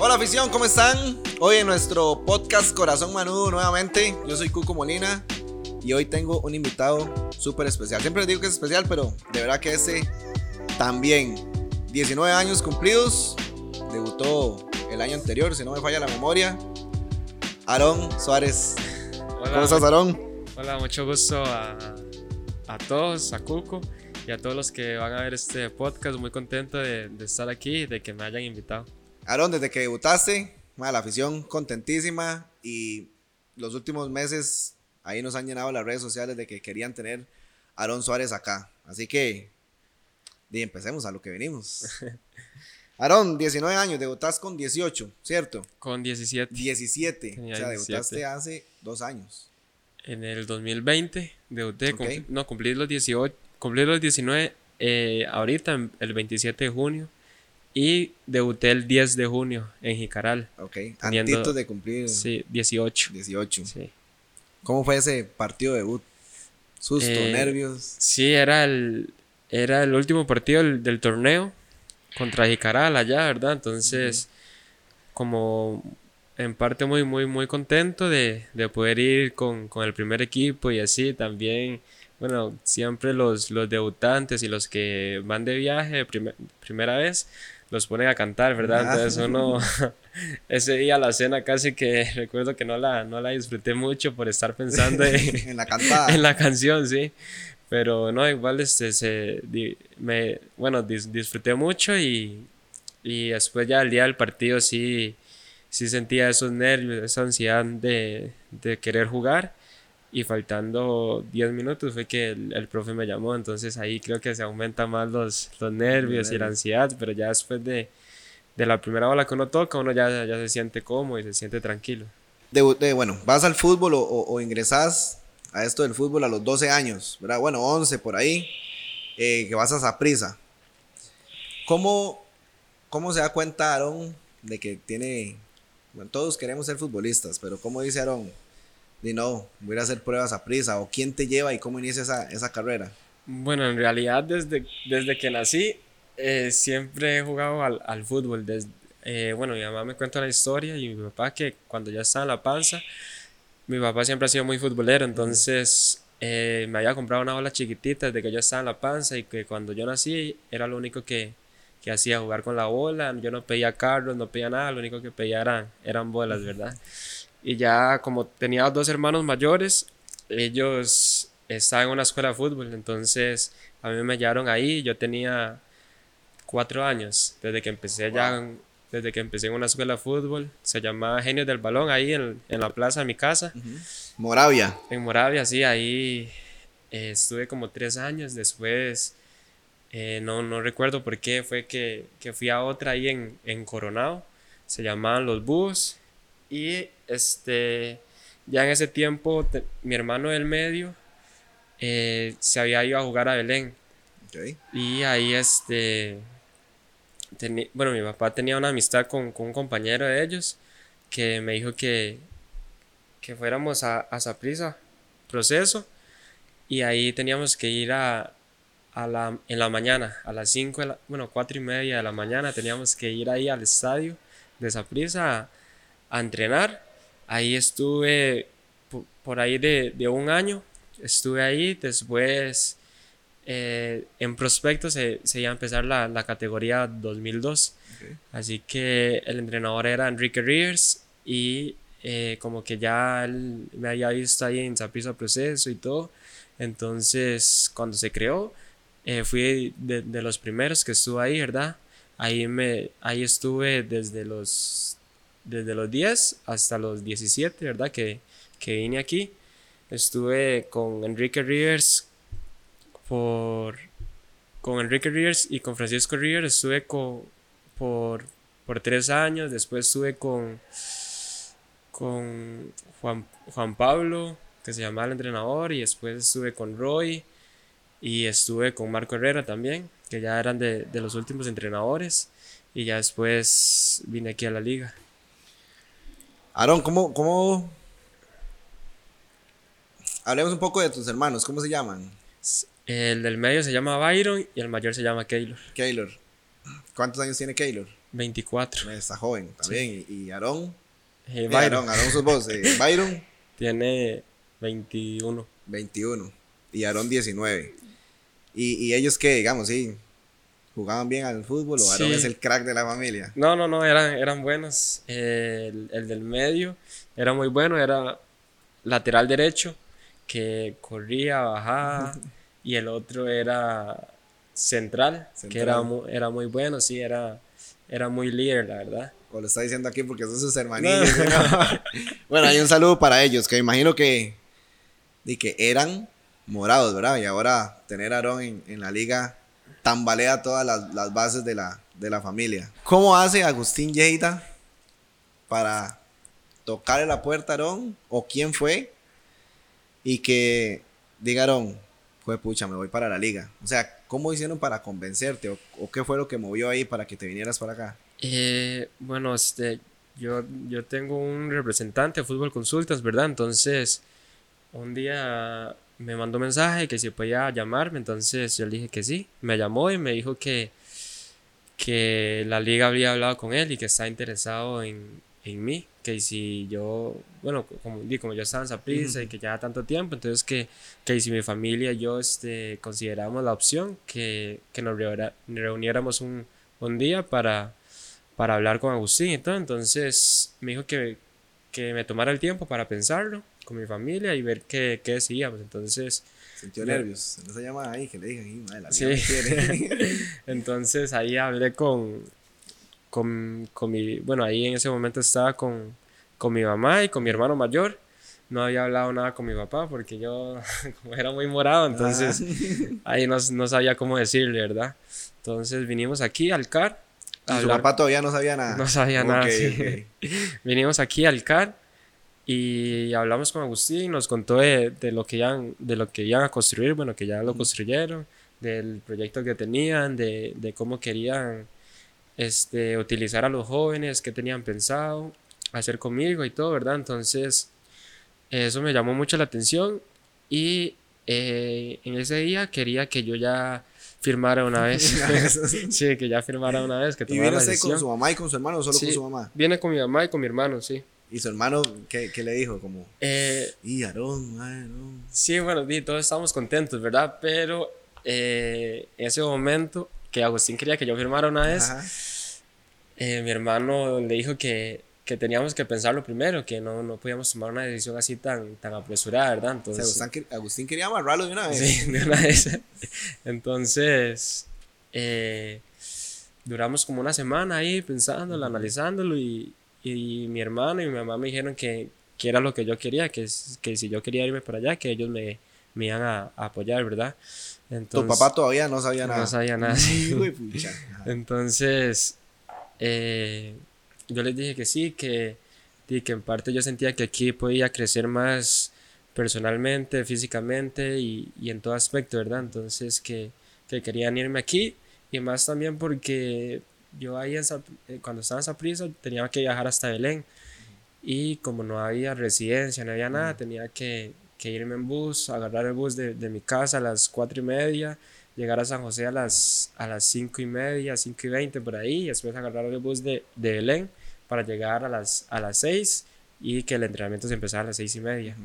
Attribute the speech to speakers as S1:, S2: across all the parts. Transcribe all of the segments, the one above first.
S1: Hola afición, ¿cómo están? Hoy en nuestro podcast Corazón Manudo nuevamente. Yo soy Cuco Molina y hoy tengo un invitado súper especial. Siempre les digo que es especial, pero de verdad que ese también. 19 años cumplidos, debutó el año anterior, si no me falla la memoria. Aarón Suárez.
S2: Hola,
S1: ¿Cómo estás, Aarón?
S2: Hola, mucho gusto a, a todos, a Cuco y a todos los que van a ver este podcast. Muy contento de, de estar aquí y de que me hayan invitado.
S1: Aarón, desde que debutaste, la afición contentísima y los últimos meses ahí nos han llenado las redes sociales de que querían tener a Aarón Suárez acá. Así que, di, empecemos a lo que venimos. Aarón, 19 años, debutaste con 18, ¿cierto?
S2: Con 17
S1: 17,
S2: Tenía
S1: o sea,
S2: 17.
S1: debutaste hace dos años.
S2: en el 2020, debuté,
S1: Ok.
S2: cumpli- no, cumplí los 18, cumplí los 19 eh, ahorita, el 27 de junio, y debuté el 10 de junio en Jicaral.
S1: Ok,
S2: Teniendo-
S1: antitos de cumplir
S2: Sí, 18.
S1: 18.
S2: Sí.
S1: ¿Cómo fue ese partido de debut? Susto,
S2: Eh,
S1: nervios.
S2: Sí, era el, era el último partido del, del torneo contra Jicaral allá, ¿verdad? Entonces, como en parte muy, muy, muy contento de, de poder ir con, con el primer equipo y así también, bueno, siempre los, los debutantes y los que van de viaje primer- primera vez los ponen a cantar, ¿verdad?
S1: Ah.
S2: Entonces uno, ese día la cena casi que recuerdo que no la, no la disfruté mucho por estar pensando en,
S1: en la cantada.
S2: en la canción, sí. Pero no, igual este, se, di- me, bueno, dis- disfruté mucho y, y después ya el día del partido sí, sí sentía esos nervios, esa ansiedad de, de querer jugar. Y faltando 10 minutos fue que el, el profe me llamó, entonces ahí creo que se aumentan más los, los nervios y la ansiedad, pero ya después de, de la primera bola que uno toca, uno ya, ya se siente cómodo y se siente tranquilo.
S1: Debu- de- bueno, vas al fútbol o, o- o ingresas a esto del fútbol a los 12 años, ¿verdad? Bueno, 11 por ahí, eh, que vas a Saprisa. ¿Cómo, ¿Cómo se da cuenta Aarón de que tiene... Bueno, todos queremos ser futbolistas, pero ¿cómo dice Aarón? Di no, voy a hacer pruebas a prisa, o quién te lleva y cómo inicia esa, esa carrera.
S2: Bueno, en realidad desde, desde que nací eh, siempre he jugado al, al fútbol. Desde, eh, bueno, mi mamá me cuenta la historia y mi papá que cuando ya estaba en la panza, mi papá siempre ha sido muy futbolero, entonces eh, me había comprado una bola chiquitita desde que yo estaba en la panza y que cuando yo nací era lo único que, que hacía, jugar con la bola. Yo no pedía carros, no pedía nada, lo único que pedía eran, eran bolas, ¿verdad? Y ya como tenía dos hermanos mayores, ellos estaban en una escuela de fútbol, entonces a mí me llevaron ahí, yo tenía cuatro años, desde que empecé ya, en- desde que empecé en una escuela de fútbol, se llamaba Genios del Balón, ahí en, en la plaza de mi casa,
S1: Moravia.
S2: en Moravia, sí, ahí eh, estuve como tres años, después eh, no, no recuerdo por qué, fue que, que fui a otra ahí en, en Coronado, se llamaban Los Búhos, y este, ya en ese tiempo te- mi hermano del medio eh, se había ido a jugar a Belén,
S1: Ok.
S2: y ahí este, teni- bueno, mi papá tenía una amistad con, con un compañero de ellos que me dijo que, que fuéramos a, a Saprissa, proceso, y ahí teníamos que ir a, a la, en la mañana, a las 5, de la- bueno, 4 y media de la mañana, teníamos que ir ahí al estadio de Saprissa a, entrenar. Ahí estuve po- por ahí de, de un año, estuve ahí, después eh, en prospecto se, se iba a empezar la, la categoría 2002.
S1: Ok.
S2: Así que el entrenador era Enrique Rivers y eh, como que ya él me había visto ahí en Saprissa Proceso y todo. Entonces, cuando se creó, eh, fui de, de los primeros que estuve ahí, ¿verdad? Ahí, me, ahí estuve desde los, desde los 10 hasta los 17, ¿verdad? Que, que vine aquí. Estuve con Enrique Rivers por con Enrique Rivers y con Francisco Rivers estuve co- por, por tres años, después estuve con, con Juan, Juan Pablo, que se llamaba el entrenador, y después estuve con Roy y estuve con Marco Herrera también, que ya eran de, de los últimos entrenadores, y ya después vine aquí a la liga.
S1: Aarón, ¿cómo, ¿cómo Hablemos un poco de tus hermanos, ¿cómo se llaman?
S2: El del medio se llama Byron y el mayor se llama Keylor.
S1: Keylor. ¿Cuántos años tiene Keylor?
S2: 24.
S1: Está joven también. ¿Y, y Aarón?
S2: Eh,
S1: Eh,
S2: Byron
S1: Aarón, Aarón sos vos. eh, Byron,
S2: tiene 21.
S1: 21. Y Aarón, 19. ¿Y, y ellos qué, digamos, sí? ¿Jugaban bien al fútbol o Aarón
S2: Sí.
S1: es el crack de la familia?
S2: No, no, no, eran, eran buenos. Eh, el, el del medio era muy bueno, era lateral derecho, que corría, bajaba, y el otro era central, que era, era muy bueno, sí, era, era muy líder, la verdad.
S1: O lo está diciendo aquí porque son sus hermanillos. ¿no? bueno, hay un saludo para ellos, que me imagino que, y que eran morados, ¿verdad? Y ahora tener a Aarón en, en la liga tambalea todas las, las bases de la, de la familia. ¿Cómo hace Agustín Lleida para tocarle la puerta a Aarón? ¿O quién fue? Y que diga Aarón, fue pucha, me voy para la liga. O sea, ¿cómo hicieron para convencerte? ¿O, o qué fue lo que movió ahí para que te vinieras para acá?
S2: Eh, bueno, este, yo, yo tengo un representante de Fútbol Consultas, ¿verdad? Entonces, un día me mandó un mensaje que si podía llamarme, entonces yo le dije que sí. Me llamó y me dijo que, que la liga había hablado con él y que está interesado en, en mí, que si yo, bueno, como, como yo estaba en Saprissa y que ya tanto tiempo, entonces que, que si mi familia y yo este, consideramos la opción, que, que nos reuniéramos un, un día para, para hablar con Agustín y todo. Entonces me dijo que, que me tomara el tiempo para pensarlo con mi familia y ver qué, qué decidíamos. Entonces,
S1: Sintió
S2: Le-
S1: nervios. No se llama ahí que le "Ih, madre, la
S2: Sí.
S1: liga me quiere".
S2: entonces ahí hablé con, con, con mi, bueno, ahí en ese momento estaba con, con mi mamá y con mi hermano mayor. No había hablado nada con mi papá porque yo como era muy morado, entonces ahí no, no sabía cómo decirle, ¿verdad? Entonces vinimos aquí al CAR. a
S1: Y su papá todavía no sabía nada.
S2: No sabía nada, sí.
S1: ok.
S2: Vinimos aquí al CAR y hablamos con Agustín, nos contó de, de lo que iban, de lo que iban a construir, bueno, que ya lo construyeron, del proyecto que tenían, de, de cómo querían este, utilizar a los jóvenes, qué tenían pensado hacer conmigo y todo, ¿verdad? Entonces, eso me llamó mucho la atención y eh, en ese día quería que yo ya firmara una vez. sí, que ya firmara una vez, que
S1: ¿Y
S2: tomara
S1: viene
S2: la
S1: usted con su mamá y con su hermano o solo
S2: Sí,
S1: con su mamá?
S2: Viene con mi mamá y con mi hermano, sí.
S1: ¿Y su hermano qué, qué le dijo? Como,
S2: Eh,
S1: y Aarón, no.
S2: sí, bueno, todos estamos contentos, ¿verdad? Pero eh, en ese momento que Agustín quería que yo firmara una vez, eh, mi hermano le dijo que, que teníamos que pensarlo primero, que no, no podíamos tomar una decisión así tan, tan apresurada, ¿verdad?
S1: O sea,
S2: Entonces,
S1: Agustín, Agustín quería amarrarlo de una vez.
S2: Sí, de una vez. Entonces, eh, duramos como una semana ahí pensándolo, analizándolo y, y mi hermano y mi mamá me dijeron que, que era lo que yo quería, que, que si yo quería irme para allá, que ellos me, me iban a, a apoyar, ¿verdad?
S1: Tu
S2: Entonces,
S1: papá todavía no sabía
S2: no
S1: nada.
S2: sabía nada, sí. Entonces, eh, yo les dije que sí, que, y que en parte yo sentía que aquí podía crecer más personalmente, físicamente y, y en todo aspecto, ¿verdad? Entonces, que, que querían irme aquí y más también porque yo ahí en eh, cuando estaba en Saprissa tenía que viajar hasta Belén. Y como no había residencia, no había nada, tenía que, que irme en bus, agarrar el bus de, de mi casa a las cuatro y media, llegar a San José a las, a las cinco y media, cinco y veinte por ahí, y después agarrar el bus de, de Belén para llegar a las, a las seis y que el entrenamiento se empezara a las seis y media.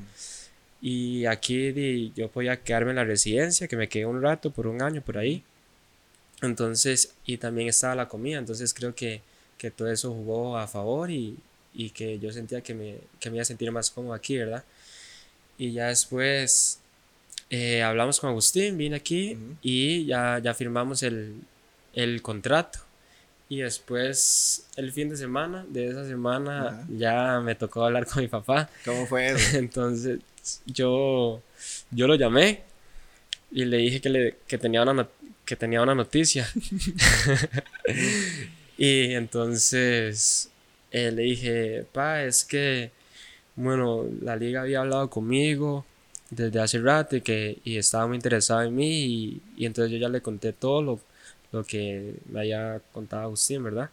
S2: Y aquí di, yo podía quedarme en la residencia, que me quedé un rato, por un año por ahí. Entonces, y también estaba la comida, entonces creo que, que todo eso jugó a favor y, y que yo sentía que me, que me iba a sentir más cómodo aquí, ¿verdad? Y ya después eh, hablamos con Agustín, vine aquí
S1: Ujú.
S2: y ya, ya firmamos el, el contrato. Y después, el fin de semana, de esa semana,
S1: Ajá.
S2: ya me tocó hablar con mi papá.
S1: ¿Cómo fue eso?
S2: Entonces, yo, yo lo llamé y le dije que, le, que, tenía, una, que tenía una noticia. y entonces eh, le dije, pa, es que, bueno, la liga había hablado conmigo desde hace rato y, que, y estaba muy interesado en mí y, y entonces yo ya le conté todo lo, lo que me había contado Agustín, ¿verdad?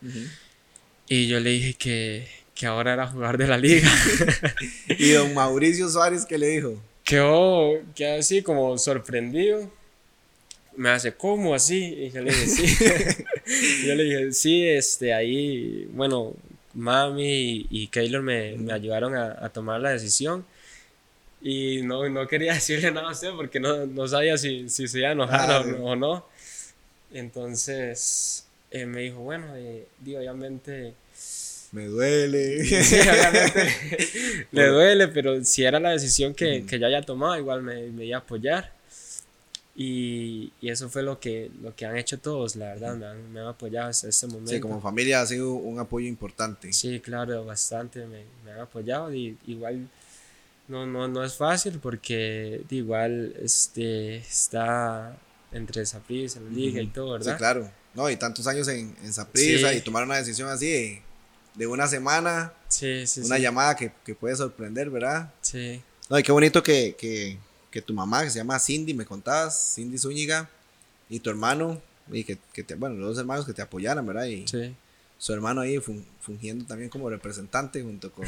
S2: Y yo le dije que, que ahora era jugar de la liga.
S1: Y don Mauricio Suárez, ¿qué le dijo?
S2: quedó, quedó así como sorprendido, me hace, ¿cómo así? Y yo le dije, sí. yo le dije, sí, este, ahí, bueno, mami y, Keylor me, me ayudaron a, a, tomar la decisión. Y no, no quería decirle nada a usted porque no, no sabía si, si se iba a enojar o, no. Entonces eh, me dijo, bueno, eh, digo, obviamente...
S1: Me duele.
S2: Sí, obviamente le duele, pero si era la decisión que, que ya haya tomado, igual me, me iba a apoyar. Y, y, eso fue lo que, lo que han hecho todos, la verdad, me han, me han apoyado hasta este momento.
S1: Sí, como familia ha sido un apoyo importante.
S2: Sí, claro, bastante, me, me han apoyado y igual no, no, no es fácil porque igual este, está entre Saprissa, la liga y todo, ¿verdad?
S1: Sí, claro. No, y tantos años en, en Saprissa y tomar una decisión así de, una semana.
S2: Sí, sí,
S1: una llamada que, que, puede sorprender, ¿verdad?
S2: Sí.
S1: No, y qué bonito que, que, que, tu mamá, que se llama Cindy, me contabas, Cindy Zúñiga, y tu hermano, y que, que te, bueno, los dos hermanos que te apoyaran, ¿verdad? Y
S2: sí.
S1: su hermano ahí fungiendo también como representante junto con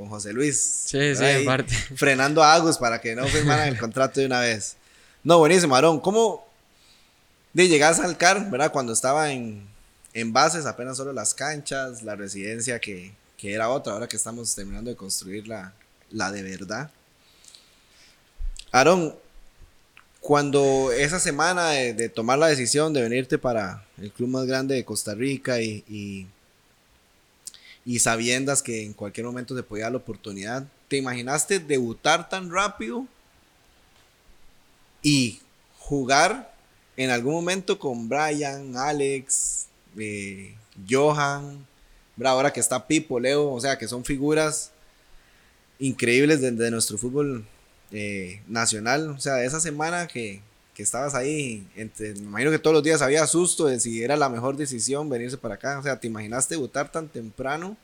S1: con José Luis.
S2: Sí, sí, en parte.
S1: Frenando a Agus para que no firmaran el contrato de una vez. No, buenísimo, Aarón. ¿Cómo de llegas al CAR, verdad? Cuando estaba en, en bases, apenas solo las canchas, la residencia que, que, era otra, ahora que estamos terminando de construir la, la de verdad. Aarón, cuando esa semana de, tomar la decisión de venirte para el club más grande de Costa Rica y y sabiendas que en cualquier momento se podía dar la oportunidad. ¿Te imaginaste debutar tan rápido y jugar en algún momento con Brian, Alex, eh, Johan, ahora que está Pipo, Leo, o sea, que son figuras increíbles de, de nuestro fútbol eh, nacional. O sea, esa semana que, que estabas ahí, entre, me imagino que todos los días había susto de si era la mejor decisión venirse para acá. O sea, ¿te imaginaste debutar tan temprano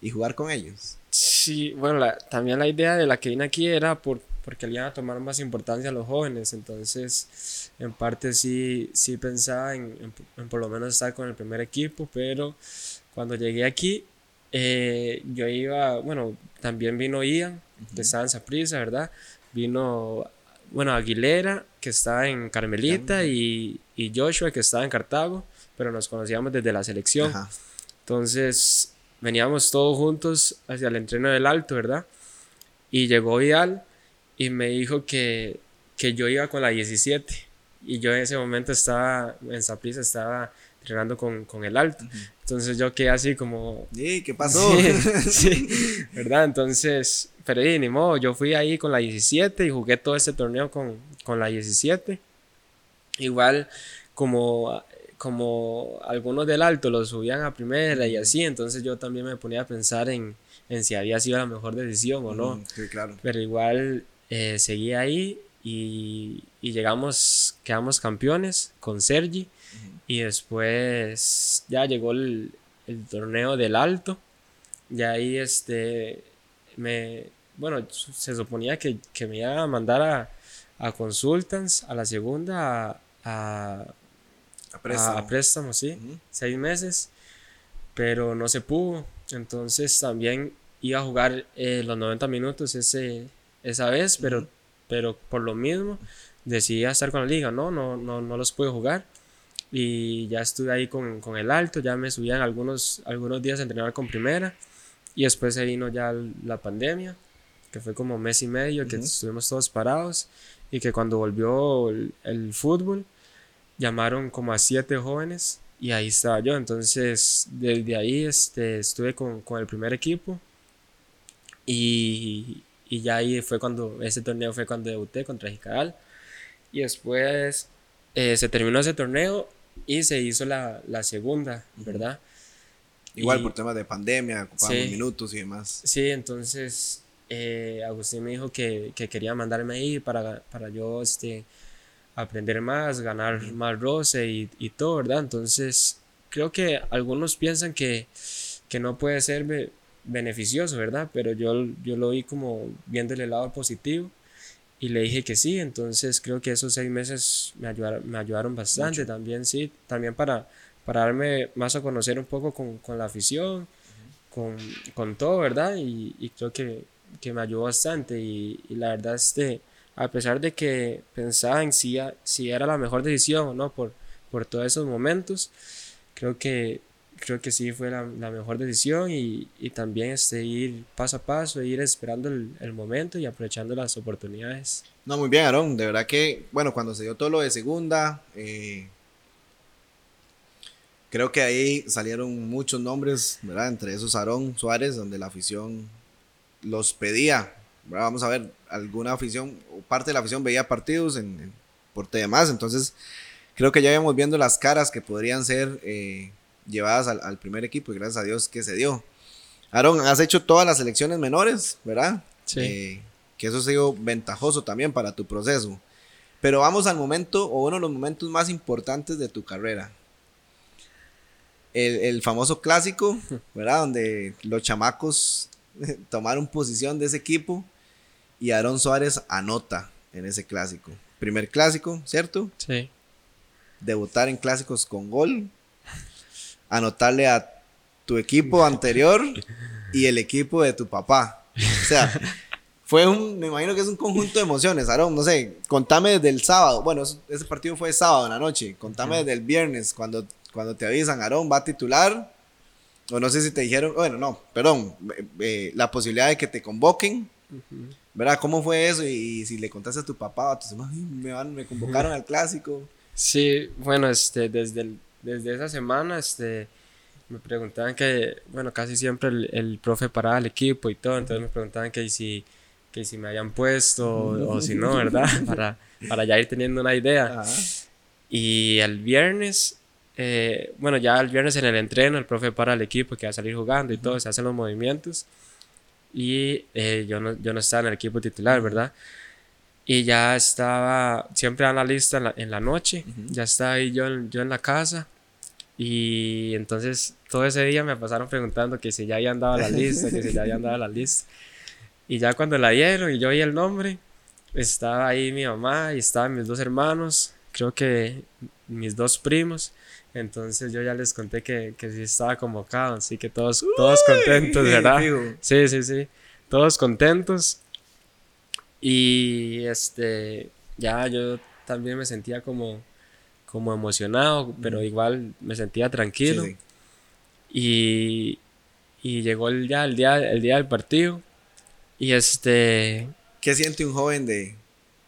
S1: y jugar con ellos?
S2: Sí, bueno, también la idea de la que vine aquí era por, porque le iban a tomar más importancia a los jóvenes. Entonces, en parte sí, sí pensaba en, en, por lo menos estar con el primer equipo, pero cuando llegué aquí, eh, yo iba, bueno, también vino Ian, que estaba en Saprissa, ¿verdad? Vino bueno, Aguilera, que está en Carmelita, y, y, Joshua, que estaba en Cartago, pero nos conocíamos desde la selección. Entonces, veníamos todos juntos hacia el entreno del alto, ¿verdad? Y llegó Vidal y me dijo que, que yo iba con la 17. Y yo en ese momento estaba en Saprissa, estaba entrenando con, con el alto. Entonces yo quedé así como...
S1: ¿Y qué pasó?
S2: Sí, ¿verdad? Entonces, pero ni modo, yo fui ahí con la 17 y jugué todo ese torneo con, con la 17. Igual como, como algunos del alto los subían a primera y así, entonces yo también me ponía a pensar en, en si había sido la mejor decisión o no.
S1: Sí, claro.
S2: Pero igual eh, seguí ahí y, y, llegamos, quedamos campeones con Sergi y después ya llegó el, el, torneo del alto. Y ahí este, me, bueno, se suponía que, que me iba a mandar a, a Consultants a la segunda a, a, préstamo. sí, seis meses, pero no se pudo. Entonces también iba a jugar eh, los 90 minutos ese, esa vez, pero, pero por lo mismo decidí estar con la liga, no, no, no, no los pude jugar. Y ya estuve ahí con, con, el alto, ya me subían algunos, algunos días a entrenar con primera. Y después se vino ya la pandemia, que fue como mes y medio que estuvimos todos parados y que cuando volvió el, el, fútbol llamaron como a siete jóvenes y ahí estaba yo, entonces desde ahí este, estuve con, con el primer equipo y, y, ya ahí fue cuando, ese torneo fue cuando debuté contra Jicaral y después eh, se terminó ese torneo y se hizo la, la segunda, ¿verdad?
S1: Igual por temas de pandemia, ocupamos minutos y demás.
S2: Sí, entonces eh, Agustín me dijo que, que, quería mandarme ahí para, para yo este, aprender más, ganar más roce y, y, todo, ¿verdad? Entonces creo que algunos piensan que, que no puede ser beneficioso, ¿verdad? Pero yo, yo lo vi como viendo el lado positivo y le dije que sí, entonces creo que esos seis meses me ayudaron, me ayudaron bastante también, sí, también para, para darme más a conocer un poco con, con la afición, con, con, todo, ¿verdad? Y, y creo que, que, me ayudó bastante. Y, y, la verdad, este, a pesar de que pensaba en si, si era la mejor decisión o no por, por todos esos momentos, creo que, creo que sí fue la, mejor decisión y, también este, ir paso a paso, ir esperando el, momento y aprovechando las oportunidades.
S1: No, muy bien, Aarón. De verdad que, bueno, cuando se dio todo lo de segunda, eh, creo que ahí salieron muchos nombres, ¿verdad? Entre esos Aarón Suárez, donde la afición los pedía. Vamos a ver, alguna afición, o parte de la afición veía partidos en, por demás, entonces creo que ya íbamos viendo las caras que podrían ser eh, llevadas al, primer equipo y gracias a Dios que se dio. Aaron, has hecho todas las selecciones menores, ¿verdad?
S2: Sí.
S1: Eh, que eso ha sido ventajoso también para tu proceso. Pero vamos al momento, o uno de los momentos más importantes de tu carrera. El, el famoso clásico, ¿verdad? Donde los chamacos tomaron posición de ese equipo y Aaron Suárez anota en ese clásico. Primer clásico, ¿cierto?
S2: Sí.
S1: Debutar en clásicos con gol, anotarle a tu equipo anterior y el equipo de tu papá. O sea, fue un, me imagino que es un conjunto de emociones, Aaron, no sé, contame desde el sábado, bueno, ese partido fue sábado en la noche, contame desde el viernes, cuando, cuando te avisan, Aaron va a titular, o no sé si te dijeron, bueno, no, perdón, eh, eh, la posibilidad de que te convoquen, ¿verdad? ¿Cómo fue eso? Y, si le contaste a tu papá o a tus hermanos, me, van, me convocaron al clásico.
S2: Sí, bueno, este, desde, desde esa semana, este, me preguntaban que, bueno, casi siempre el, el profe paraba el equipo y todo, entonces me preguntaban que si, que si me habían puesto o, si no, ¿verdad? Para, para ya ir teniendo una idea. Y el viernes eh, bueno, ya el viernes en el entreno, el profe para el equipo que va a salir jugando y todo, se hacen los movimientos. Y eh, yo, no, yo no estaba en el equipo titular, ¿verdad? Y ya estaba, siempre dan la lista en la, noche, ya estaba ahí yo, yo en la casa. Y entonces todo ese día me pasaron preguntando que si ya habían dado la lista, que si ya habían dado la lista. Y ya cuando la dieron y yo oí el nombre, estaba ahí mi mamá y estaban mis dos hermanos, creo que mis dos primos. Entonces yo ya les conté que, que sí estaba convocado, así que todos, todos contentos, ¿verdad? Sí, sí, sí, todos contentos. Y este, ya yo también me sentía como, como emocionado, pero igual me sentía tranquilo. Y, y llegó el, ya el día, el día del partido. Y este...
S1: ¿Qué siente un joven de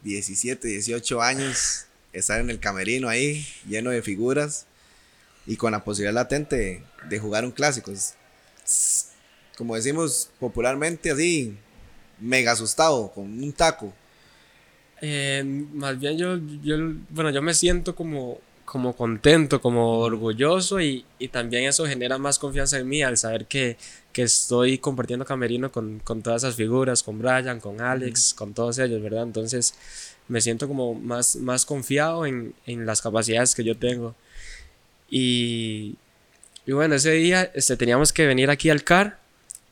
S1: 17, 18 años estar en el camerino ahí, lleno de figuras? y con la posibilidad latente de jugar un clásico. como decimos popularmente, así, mega asustado, con un taco.
S2: Eh, más bien yo, yo, bueno, yo me siento como, como contento, como orgulloso y, y, también eso genera más confianza en mí al saber que, que estoy compartiendo camerino con, con, todas esas figuras, con Brian, con Alex, con todos ellos, ¿verdad? Entonces me siento como más, más confiado en, en las capacidades que yo tengo. Y, y bueno, ese día este, teníamos que venir aquí al car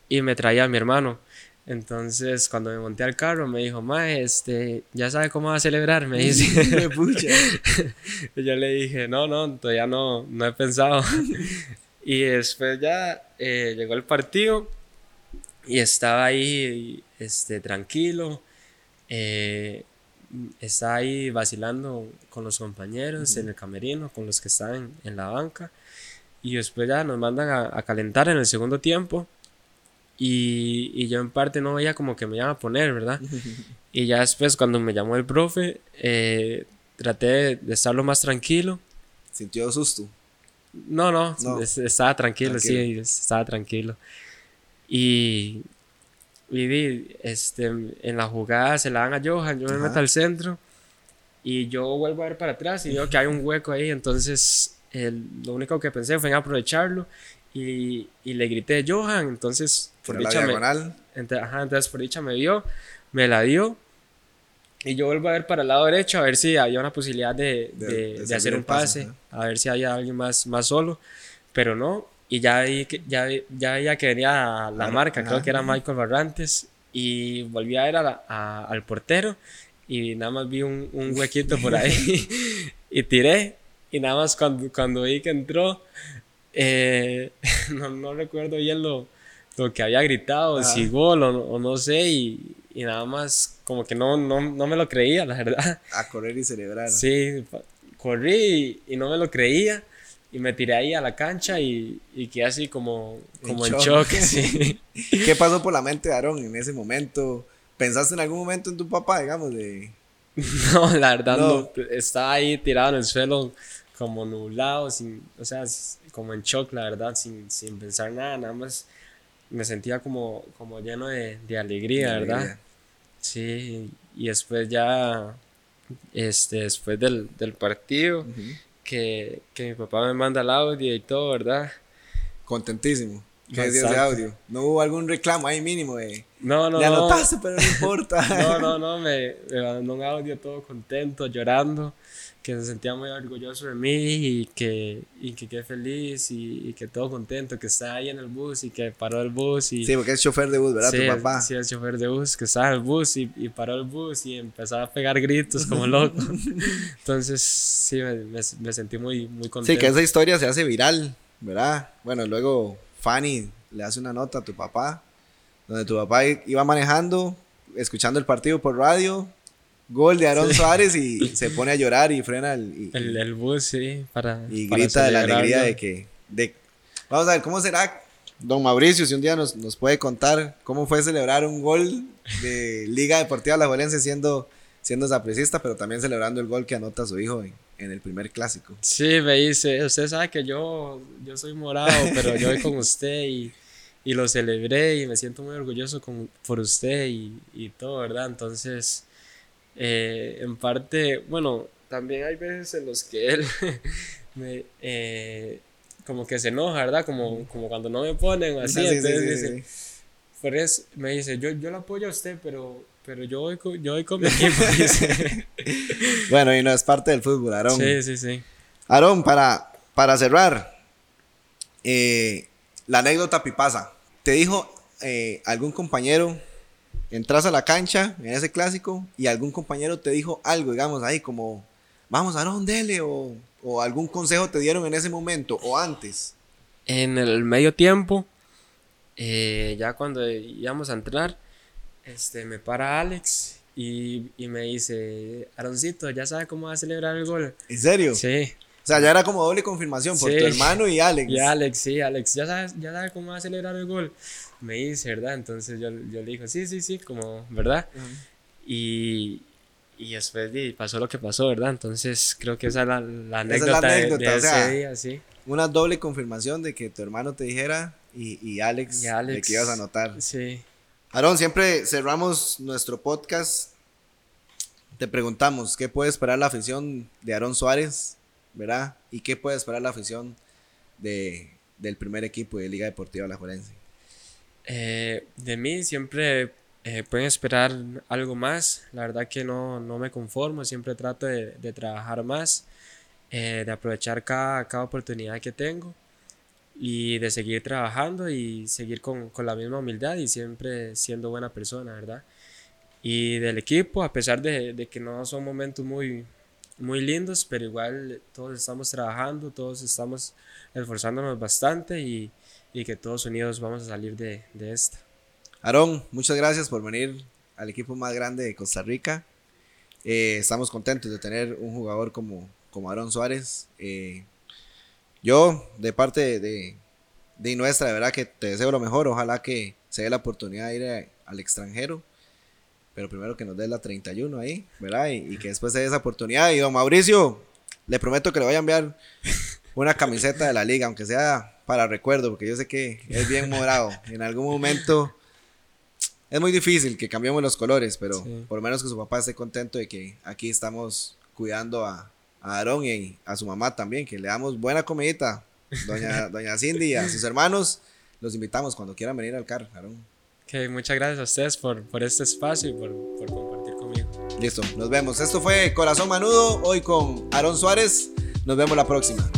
S2: y me traía a mi hermano. Entonces, cuando me monté al carro, me dijo, Mae, este, ya sabe cómo va a celebrar, me dice. y yo le dije, no, no, todavía no, no he pensado. y después ya eh, llegó el partido y estaba ahí, este, tranquilo. Eh, está ahí vacilando con los compañeros en el camerino, con los que están en la banca. Y después ya nos mandan a, calentar en el segundo tiempo. Y, y, yo en parte no veía como que me iban a poner, ¿verdad? y ya después cuando me llamó el profe, eh, traté de, estar lo más tranquilo.
S1: ¿Sintió susto?
S2: No, no, estaba tranquilo, tranquilo, sí, estaba tranquilo. Y, Viví, este, en la jugada se la dan a Johan, yo me meto al centro y yo vuelvo a ver para atrás y veo que hay un hueco ahí, entonces lo único que pensé fue en aprovecharlo y, y le grité Johan, entonces
S1: por dicha me,
S2: ajá, entonces por dicha me vio, me la dio y yo vuelvo a ver para el lado derecho a ver si había una posibilidad de, de, de, hacer un pase, a ver si había alguien más, más solo, pero no, y ya vi que, ya, ya veía que venía la marca, creo que era Michael Barrantes, y volví a ver a al portero y nada más vi un, un huequito por ahí y tiré y nada más cuando, cuando vi que entró, eh, no, no, recuerdo bien lo, lo que había gritado, si gol o, no sé, y, y, nada más como que no, no, no, me lo creía, la verdad.
S1: A correr y celebrar.
S2: Sí, corrí y, no me lo creía y me tiré ahí a la cancha y, y quedé así como, como en, shock. sí.
S1: ¿Qué pasó por la mente de Aaron en ese momento? ¿Pensaste en algún momento en tu papá, digamos, de...
S2: No, la verdad no. Estaba ahí tirado en el suelo como nublado, sin, o sea, como en shock, la verdad, sin, sin pensar nada, nada más me sentía como, como lleno de, de alegría, ¿verdad? Sí, y después ya, este, después del, del partido, que, que, mi papá me manda el audio y todo, ¿verdad?
S1: Contentísimo. ¿Qué decía ese audio? ¿No hubo algún reclamo ahí mínimo de...
S2: No, no,
S1: Le anotaste, pero no importa.
S2: no, no, no, me, me mandó un audio todo contento, llorando que se sentía muy orgulloso de mí y que, y que quedé feliz y, que todo contento, que está ahí en el bus y que paró el bus. Y,
S1: sí, porque es chofer de bus, ¿verdad? tu papá.
S2: Sí, es chofer de bus, que estaba en el bus y, y paró el bus y empezó a pegar gritos como loco. Entonces, sí, me, me, sentí muy, muy contento.
S1: Sí, que esa historia se hace viral, ¿verdad? Bueno, luego Fanny le hace una nota a tu papá, donde tu papá iba manejando, escuchando el partido por radio gol de Aaron Suárez y se pone a llorar y frena el,
S2: el, bus, sí, para.
S1: Y grita de la alegría de que. De, vamos a ver, ¿cómo será, don Mauricio, si un día nos, nos puede contar cómo fue celebrar un gol de Liga Deportiva La Valencia siendo, siendo sapricista, pero también celebrando el gol que anota su hijo en, en, el primer clásico?
S2: Sí, me dice, usted sabe que yo, yo soy morado, pero yo voy con usted y, y lo celebré y me siento muy orgulloso con, por usted y, y todo, ¿verdad? Entonces eh, en parte, bueno, también hay veces en los que él me, eh, como que se enoja, ¿verdad? Como, como cuando no me ponen así. entonces por eso me dice, yo, yo lo apoyo a usted, pero, pero yo, voy con, yo voy con mi equipo.
S1: bueno, y no es parte del fútbol, Aarón.
S2: Sí, sí, sí.
S1: Aarón, para, para cerrar, eh, la anécdota pipasa. ¿Te dijo algún compañero entras a la cancha en ese clásico y algún compañero te dijo algo, digamos, ahí como, vamos a dele o, o algún consejo te dieron en ese momento o antes.
S2: En el medio tiempo, eh, ya cuando íbamos a entrar, este, me para Alex y, y, me dice, Aroncito, ¿ya sabe cómo va a celebrar el gol?
S1: ¿En serio?
S2: Sí.
S1: O sea, ya era como doble confirmación por tu hermano y Alex.
S2: Y Alex, sí, Alex, ¿ya sabe, ya sabe cómo va a celebrar el gol? me dice, ¿verdad? Entonces yo, yo le dije, sí, sí, sí, como, ¿verdad? Y, y después pasó lo que pasó, ¿verdad? Entonces creo que esa es la, la anécdota, de, ese día, sí.
S1: Una doble confirmación de que tu hermano te dijera y, y Alex, de que ibas a notar.
S2: Sí.
S1: Aarón, siempre cerramos nuestro podcast. Te preguntamos, ¿qué puede esperar la afición de Aarón Suárez? ¿Verdad? ¿Y qué puede esperar la afición de, del primer equipo de Liga Deportiva La Juelense?
S2: Eh, de mí siempre eh, pueden esperar algo más. La verdad que no, no me conformo, siempre trato de, de trabajar más, eh, de aprovechar cada, cada, oportunidad que tengo y de seguir trabajando y seguir con, con, la misma humildad y siempre siendo buena persona, ¿verdad? Y del equipo, a pesar de, de que no son momentos muy, muy lindos, pero igual todos estamos trabajando, todos estamos esforzándonos bastante y y que todos unidos vamos a salir de, de esta.
S1: Aarón, muchas gracias por venir al equipo más grande de Costa Rica. Eh, estamos contentos de tener un jugador como, como Aarón Suárez. Eh, yo, de parte de, de, nuestra, de verdad que te deseo lo mejor. Ojalá que se dé la oportunidad de ir al extranjero. Pero primero que nos dé la 31 ahí, ¿verdad? Y, y, que después se dé esa oportunidad. Y don Mauricio, le prometo que le voy a enviar una camiseta de la liga, aunque sea para recuerdo, porque yo sé que es bien morado. en algún momento es muy difícil que cambiemos los colores, pero por lo menos que su papá esté contento de que aquí estamos cuidando a, a Aarón y a su mamá también, que le damos buena comidita. Doña, doña Cindy y a sus hermanos, los invitamos cuando quieran venir al CAR, Aarón.
S2: Okay, muchas gracias a ustedes por, por este espacio y por, por compartir conmigo.
S1: Listo, nos vemos. Esto fue Corazón Manudo, hoy con Aarón Suárez. Nos vemos la próxima.